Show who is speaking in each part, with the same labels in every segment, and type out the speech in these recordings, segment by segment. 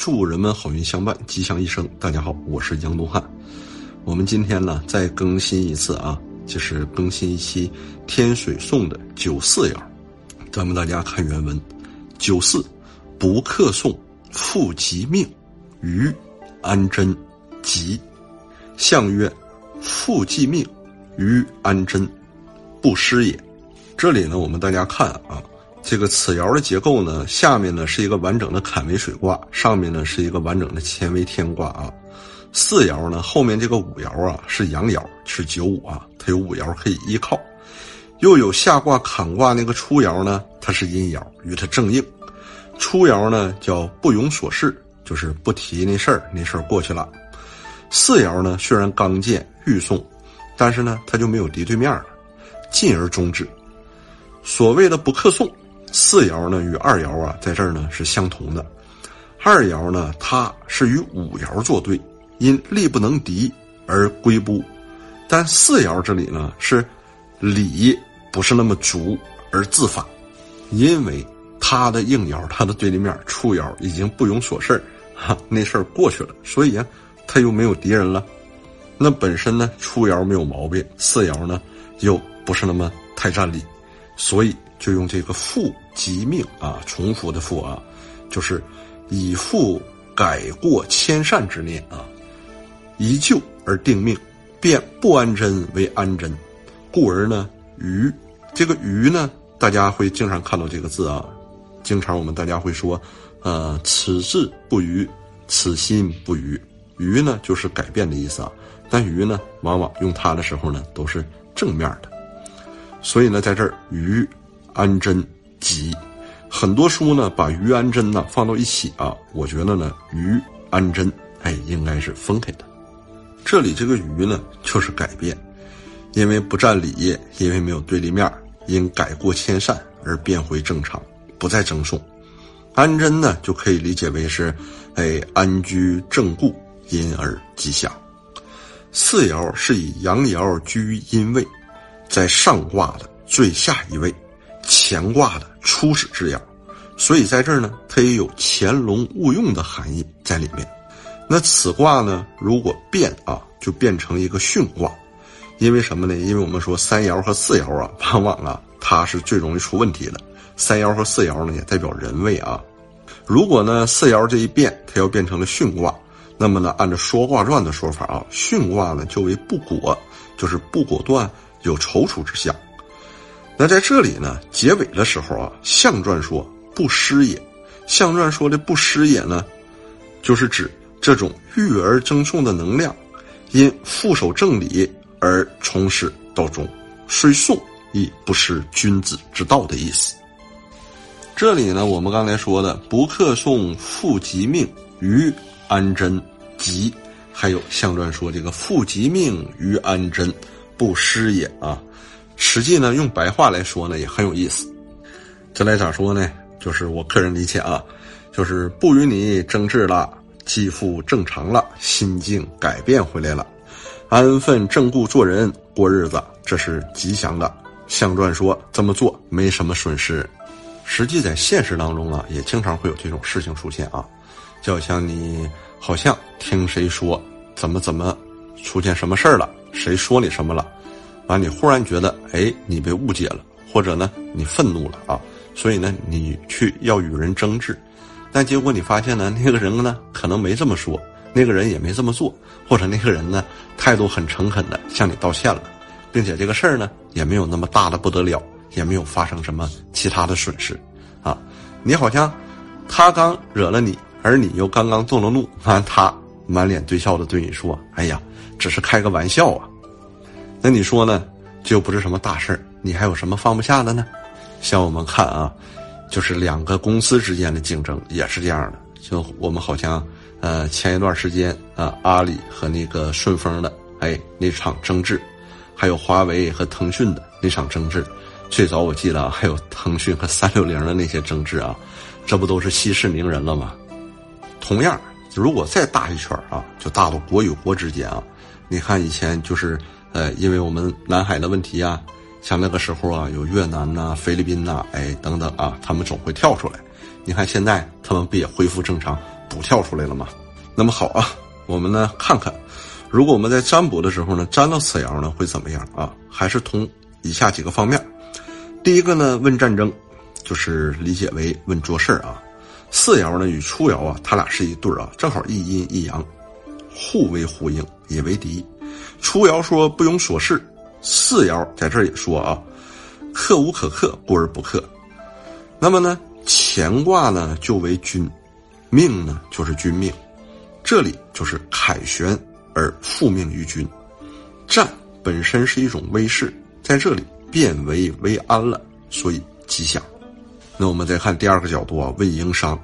Speaker 1: 祝人们好运相伴，吉祥一生。大家好，我是杨东汉。我们今天呢再更新一次啊，就是更新一期天水颂的九四爻。咱们大家看原文：九四，不克送，复吉命，于安贞，吉。象曰：复即命，于安贞，不失也。这里呢，我们大家看啊。这个此爻的结构呢，下面呢是一个完整的坎为水卦，上面呢是一个完整的乾为天卦啊。四爻呢，后面这个五爻啊是阳爻，是九五啊，它有五爻可以依靠。又有下卦坎卦那个初爻呢，它是阴爻，与它正应。初爻呢叫不容所事，就是不提那事儿，那事儿过去了。四爻呢虽然刚健欲送，但是呢它就没有敌对面了，进而终止。所谓的不克送。四爻呢与二爻啊在这儿呢是相同的，二爻呢它是与五爻作对，因力不能敌而归不，但四爻这里呢是理不是那么足而自反，因为它的应爻它的对立面初爻已经不容所事，哈那事儿过去了，所以啊他又没有敌人了，那本身呢初爻没有毛病，四爻呢又不是那么太占理，所以。就用这个复吉命啊，重复的复啊，就是以复改过迁善之念啊，以旧而定命，变不安贞为安贞，故而呢，于这个于呢，大家会经常看到这个字啊，经常我们大家会说，呃，此志不渝，此心不渝，愚呢就是改变的意思啊，但愚呢，往往用它的时候呢，都是正面的，所以呢，在这儿愚。安贞吉，很多书呢把于安贞呢放到一起啊，我觉得呢于安贞哎应该是分开的。这里这个于呢就是改变，因为不占理，因为没有对立面，因改过迁善而变回正常，不再争讼。安贞呢就可以理解为是哎安居正固，因而吉祥。四爻是以阳爻居阴位，在上卦的最下一位。乾卦的初始之爻，所以在这儿呢，它也有潜龙勿用的含义在里面。那此卦呢，如果变啊，就变成一个巽卦，因为什么呢？因为我们说三爻和四爻啊，往往啊，它是最容易出问题的。三爻和四爻呢，也代表人位啊。如果呢，四爻这一变，它要变成了巽卦，那么呢，按照《说卦传》的说法啊，巽卦呢就为不果，就是不果断，有踌躇之象。那在这里呢，结尾的时候啊，象传说不失也。象传说的不失也呢，就是指这种育而争讼的能量，因副守正理而从始到终，虽送亦不失君子之道的意思。这里呢，我们刚才说的不克送复吉命于安贞吉，还有象传说这个复吉命于安贞不失也啊。实际呢，用白话来说呢，也很有意思。这来咋说呢？就是我个人理解啊，就是不与你争执了，肌肤正常了，心境改变回来了，安分正固做人过日子，这是吉祥的。相传说这么做没什么损失，实际在现实当中啊，也经常会有这种事情出现啊，就好像你好像听谁说怎么怎么出现什么事儿了，谁说你什么了。完，你忽然觉得，哎，你被误解了，或者呢，你愤怒了啊，所以呢，你去要与人争执，但结果你发现呢，那个人呢，可能没这么说，那个人也没这么做，或者那个人呢，态度很诚恳的向你道歉了，并且这个事儿呢，也没有那么大的不得了，也没有发生什么其他的损失，啊，你好像他刚惹了你，而你又刚刚动了怒，完他满脸堆笑的对你说，哎呀，只是开个玩笑啊。那你说呢？就不是什么大事儿，你还有什么放不下的呢？像我们看啊，就是两个公司之间的竞争也是这样的。就我们好像，呃，前一段时间啊，阿里和那个顺丰的，哎，那场争执，还有华为和腾讯的那场争执，最早我记得还有腾讯和三六零的那些争执啊，这不都是息事宁人了吗？同样，如果再大一圈啊，就大到国与国之间啊，你看以前就是。呃，因为我们南海的问题啊，像那个时候啊，有越南呐、菲律宾呐，哎等等啊，他们总会跳出来。你看现在他们不也恢复正常，不跳出来了嘛。那么好啊，我们呢看看，如果我们在占卜的时候呢，占到此爻呢会怎么样啊？还是从以下几个方面。第一个呢，问战争，就是理解为问做事儿啊。四爻呢与初爻啊，它俩是一对儿啊，正好一阴一阳，互为呼应，也为敌。初爻说不庸所事，四爻在这儿也说啊，克无可克，故而不克。那么呢，乾卦呢就为君，命呢就是君命，这里就是凯旋而复命于君。战本身是一种威势，在这里变为为安了，所以吉祥。那我们再看第二个角度啊，问营商，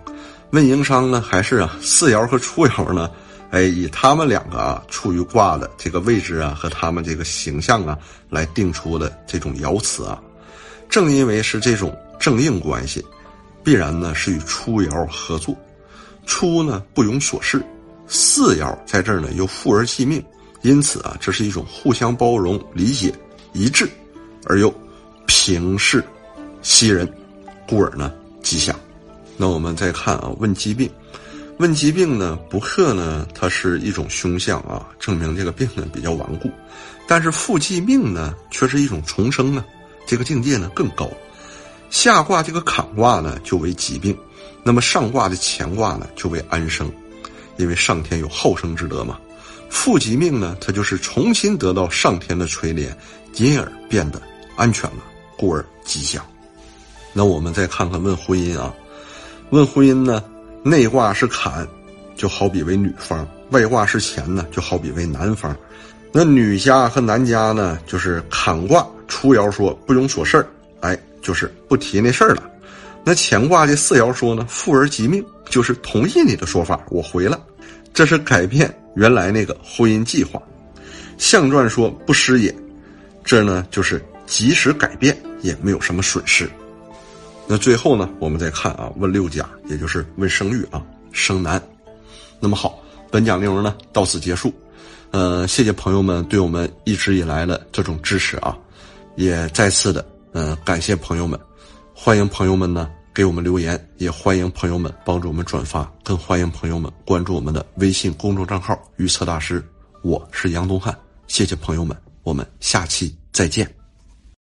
Speaker 1: 问营商呢，还是啊四爻和初爻呢？哎，以他们两个啊处于卦的这个位置啊和他们这个形象啊来定出的这种爻辞啊，正因为是这种正应关系，必然呢是与初爻合作。初呢不容所事，四爻在这儿呢又富而济命，因此啊这是一种互相包容、理解、一致，而又平视息人。故而呢，吉祥。那我们再看啊，问疾病，问疾病呢，不克呢，它是一种凶相啊，证明这个病呢比较顽固。但是复继命呢，却是一种重生呢，这个境界呢更高。下卦这个坎卦呢，就为疾病；那么上卦的乾卦呢，就为安生，因为上天有好生之德嘛。复疾命呢，它就是重新得到上天的垂怜，因而变得安全了，故而吉祥。那我们再看看问婚姻啊，问婚姻呢，内卦是坎，就好比为女方；外卦是乾呢，就好比为男方。那女家和男家呢，就是坎卦初爻说不容琐事儿，哎，就是不提那事儿了。那乾卦的四爻说呢，富而吉命，就是同意你的说法，我回了，这是改变原来那个婚姻计划。象传说不失也，这呢就是即使改变，也没有什么损失。那最后呢，我们再看啊，问六甲，也就是问生育啊，生男。那么好，本讲内容呢到此结束。呃，谢谢朋友们对我们一直以来的这种支持啊，也再次的嗯感谢朋友们，欢迎朋友们呢给我们留言，也欢迎朋友们帮助我们转发，更欢迎朋友们关注我们的微信公众账号“预测大师”，我是杨东汉，谢谢朋友们，我们下期再见。